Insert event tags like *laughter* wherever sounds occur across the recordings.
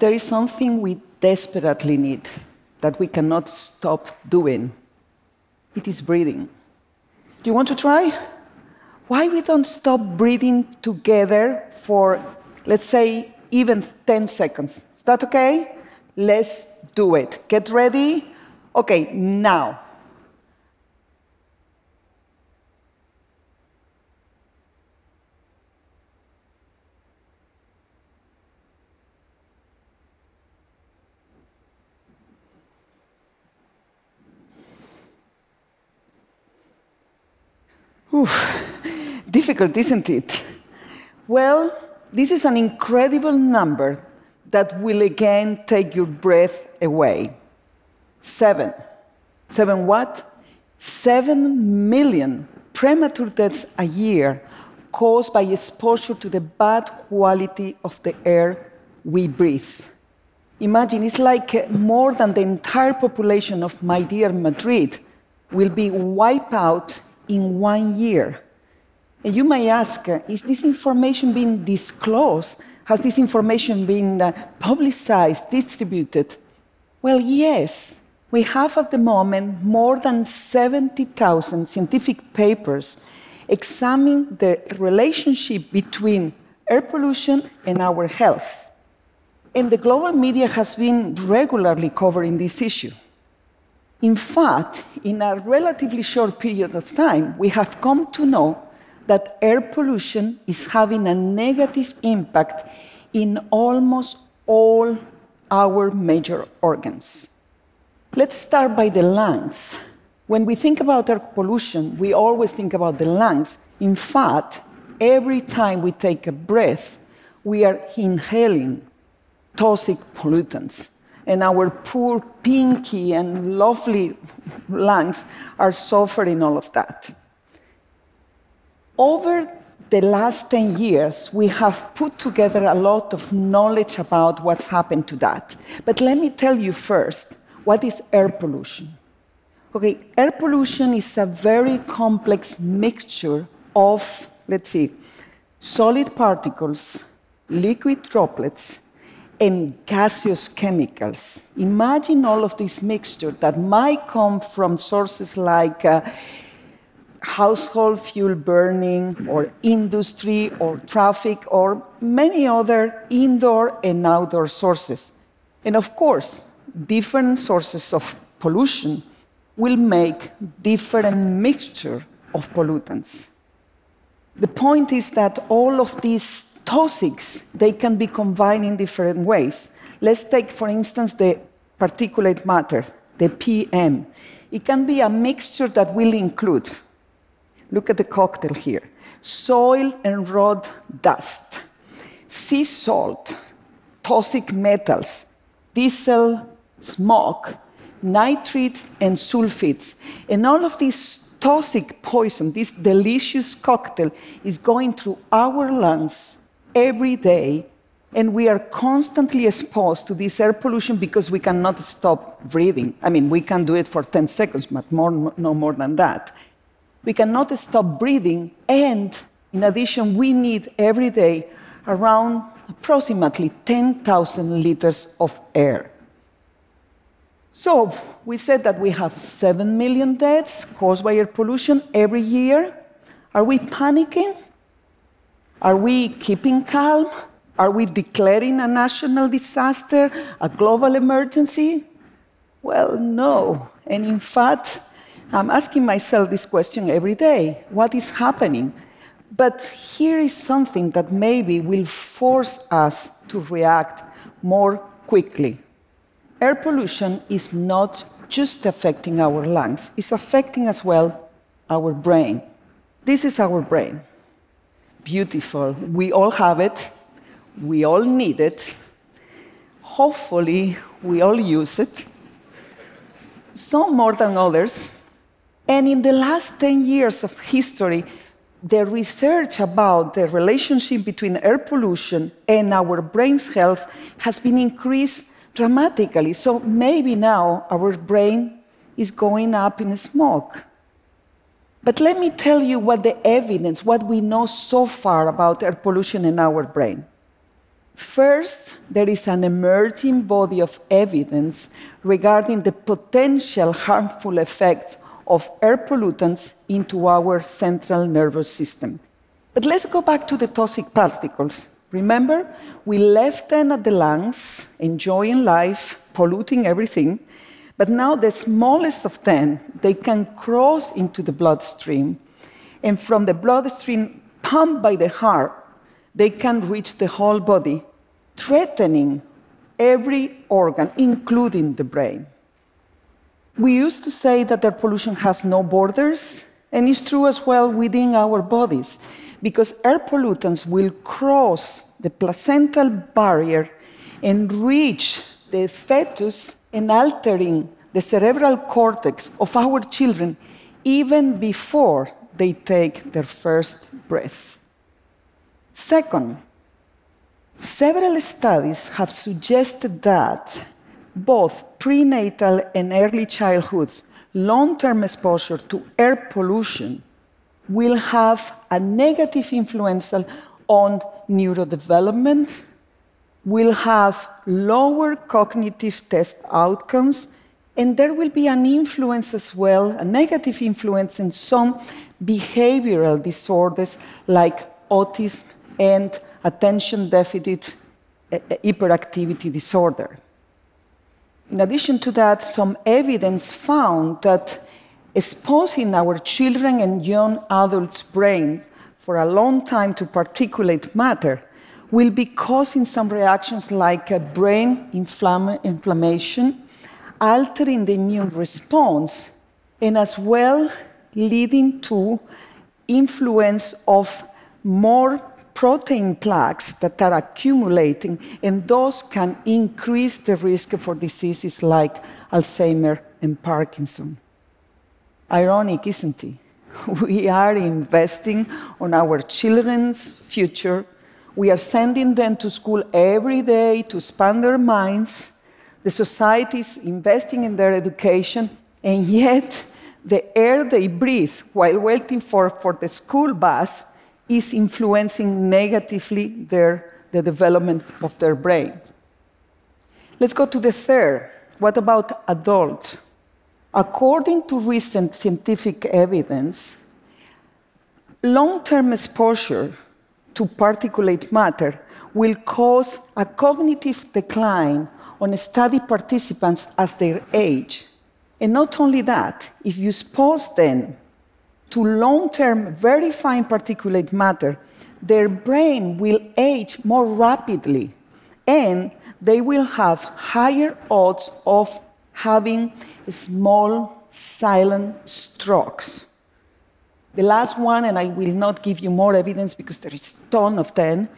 there is something we desperately need that we cannot stop doing. It is breathing. Do you want to try? Why we don't stop breathing together for, let's say, even 10 seconds? Is that okay? Let's do it. Get ready. Okay, now. Difficult, isn't it? Well, this is an incredible number that will again take your breath away. Seven. Seven what? Seven million premature deaths a year caused by exposure to the bad quality of the air we breathe. Imagine, it's like uh, more than the entire population of my dear Madrid will be wiped out in one year. And you may ask, uh, is this information being disclosed? Has this information been uh, publicized, distributed? Well, yes. We have at the moment more than 70,000 scientific papers examining the relationship between air pollution and our health. And the global media has been regularly covering this issue. In fact, in a relatively short period of time, we have come to know that air pollution is having a negative impact in almost all our major organs. Let's start by the lungs. When we think about air pollution, we always think about the lungs. In fact, every time we take a breath, we are inhaling toxic pollutants and our poor, pinky, and lovely lungs are suffering all of that. Over the last 10 years, we have put together a lot of knowledge about what's happened to that. But let me tell you first what is air pollution? Okay, air pollution is a very complex mixture of, let's see, solid particles, liquid droplets, and gaseous chemicals. Imagine all of this mixture that might come from sources like uh, household fuel burning, or industry, or traffic, or many other indoor and outdoor sources. And of course, different sources of pollution will make different mixture of pollutants. The point is that all of these toxics, they can be combined in different ways. Let's take, for instance, the particulate matter, the PM. It can be a mixture that will include, look at the cocktail here, soil and road dust, sea salt, toxic metals, diesel, smoke, nitrates, and sulfates. And all of these toxic poison, this delicious cocktail, is going through our lungs every day, and we are constantly exposed to this air pollution because we cannot stop breathing. I mean, we can do it for 10 seconds, but more, no more than that. We cannot stop breathing, and in addition, we need every day around approximately 10,000 liters of air. So, we said that we have 7 million deaths caused by air pollution every year. Are we panicking? Are we keeping calm? Are we declaring a national disaster, a global emergency? Well, no. And in fact, I'm asking myself this question every day what is happening? But here is something that maybe will force us to react more quickly. Air pollution is not just affecting our lungs, it's affecting as well our brain. This is our brain beautiful. We all have it, we all need it. Hopefully, we all use it, some more than others. And in the last 10 years of history, the research about the relationship between air pollution and our brain's health has been increased dramatically. So maybe now our brain is going up in smoke. But let me tell you what the evidence, what we know so far about air pollution in our brain. First, there is an emerging body of evidence regarding the potential harmful effects of air pollutants into our central nervous system. But let's go back to the toxic particles. Remember, we left them at the lungs, enjoying life, polluting everything. But now the smallest of them, they can cross into the bloodstream. And from the bloodstream pumped by the heart, they can reach the whole body threatening every organ, including the brain. We used to say that air pollution has no borders, and it's true as well within our bodies, because air pollutants will cross the placental barrier and reach the fetus and altering the cerebral cortex of our children even before they take their first breath. Second, Several studies have suggested that both prenatal and early childhood long term exposure to air pollution will have a negative influence on neurodevelopment, will have lower cognitive test outcomes, and there will be an influence as well, a negative influence in some behavioral disorders like autism and attention deficit eh, eh, hyperactivity disorder. In addition to that, some evidence found that exposing our children and young adults' brains for a long time to particulate matter will be causing some reactions like brain inflamm inflammation, altering the immune response, and as well leading to influence of more protein plaques that are accumulating, and those can increase the risk for diseases like Alzheimer and Parkinson. Ironic, isn't it? *laughs* We are investing on our children's future. We are sending them to school every day to expand their minds. The society is investing in their education, and yet the air they breathe while waiting for, for the school bus is influencing negatively their, the development of their brain. Let's go to the third. What about adults? According to recent scientific evidence, long term exposure to particulate matter will cause a cognitive decline on study participants as they age. And not only that, if you expose them to long term very fine particulate matter, their brain will age more rapidly and they will have higher odds of having small, silent strokes. The last one, and I will not give you more evidence because there is a ton of them,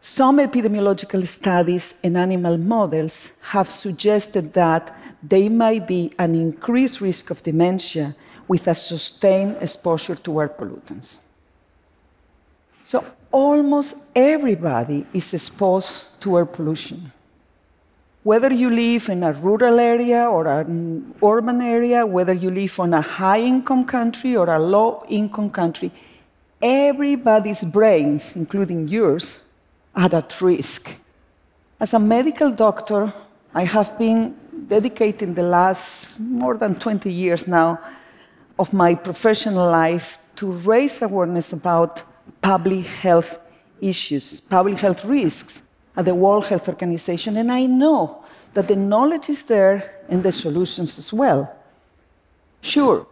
some epidemiological studies and animal models have suggested that there might be an increased risk of dementia with a sustained exposure to air pollutants. So almost everybody is exposed to air pollution. Whether you live in a rural area or an urban area, whether you live in a high income country or a low income country, everybody's brains, including yours, are at risk. As a medical doctor, I have been dedicating the last more than 20 years now of my professional life to raise awareness about public health issues, public health risks at the World Health Organization, and I know that the knowledge is there and the solutions as well. Sure,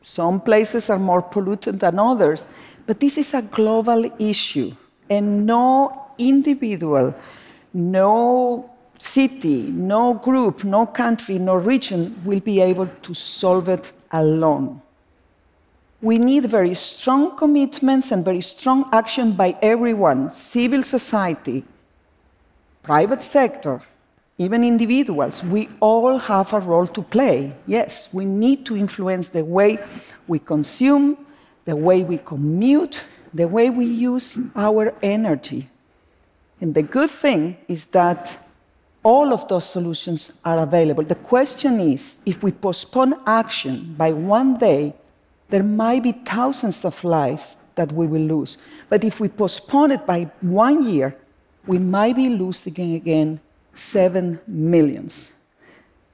some places are more polluted than others, but this is a global issue, and no individual, no city, no group, no country, no region will be able to solve it alone. We need very strong commitments and very strong action by everyone civil society, private sector, even individuals. We all have a role to play. Yes, we need to influence the way we consume, the way we commute, the way we use our energy. And the good thing is that all of those solutions are available. The question is if we postpone action by one day, there might be thousands of lives that we will lose. But if we postpone it by one year, we might be losing again 7 millions.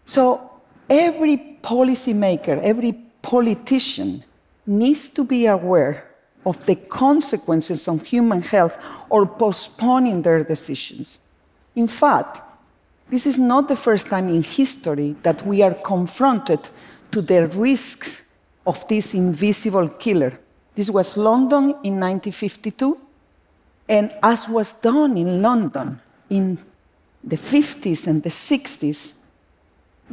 So every policymaker, every politician needs to be aware of the consequences on human health or postponing their decisions. In fact, this is not the first time in history that we are confronted to the risks of this invisible killer. This was London in 1952, and as was done in London in the 50s and the 60s,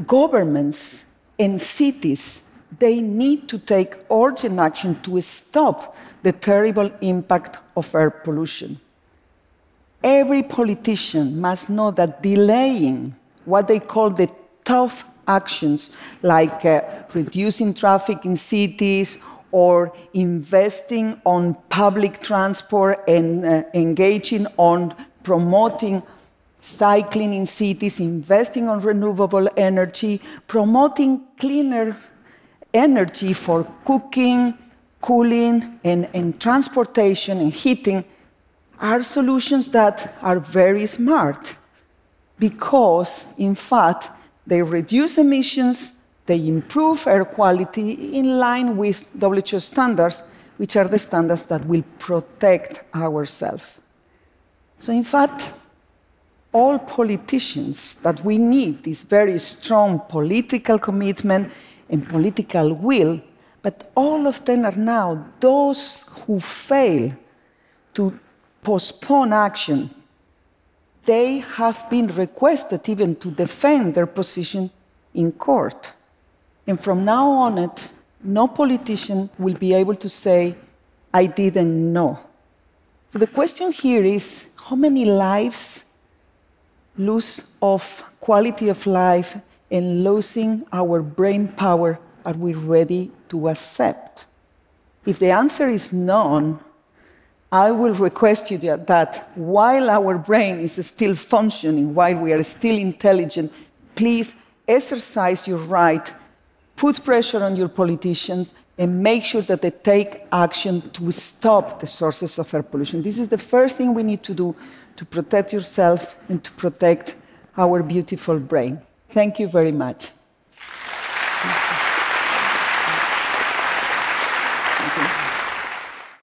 governments and cities they need to take urgent action to stop the terrible impact of air pollution. Every politician must know that delaying what they call the tough actions, like uh, reducing traffic in cities or investing on public transport and uh, engaging on promoting cycling in cities, investing on renewable energy, promoting cleaner energy for cooking, cooling, and, and transportation and heating are solutions that are very smart because, in fact, they reduce emissions, they improve air quality in line with WHO standards, which are the standards that will protect ourselves. So, in fact, all politicians that we need this very strong political commitment and political will, but all of them are now those who fail to postpone action. They have been requested even to defend their position in court. And from now on, it, no politician will be able to say, I didn't know. So the question here is how many lives lose of quality of life and losing our brain power are we ready to accept? If the answer is none, I will request you that while our brain is still functioning, while we are still intelligent, please exercise your right, put pressure on your politicians, and make sure that they take action to stop the sources of air pollution. This is the first thing we need to do to protect yourself and to protect our beautiful brain. Thank you very much.